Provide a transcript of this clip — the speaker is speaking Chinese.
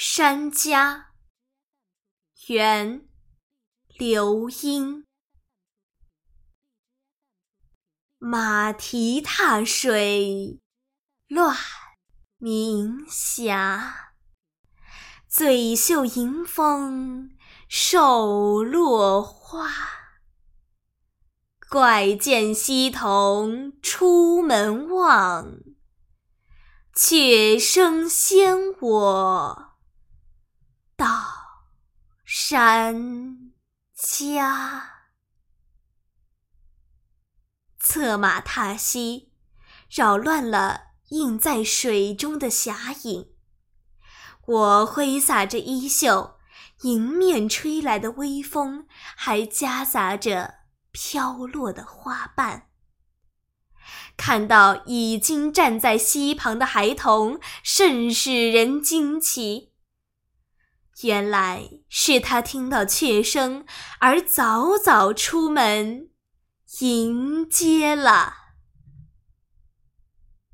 山家，元，刘英。马蹄踏水乱鸣霞，醉袖迎风受落花。怪见溪童出门望，却生先我。山家，策马踏溪，扰乱了映在水中的霞影。我挥洒着衣袖，迎面吹来的微风还夹杂着飘落的花瓣。看到已经站在溪旁的孩童，甚使人惊奇。原来是他听到雀声，而早早出门迎接了。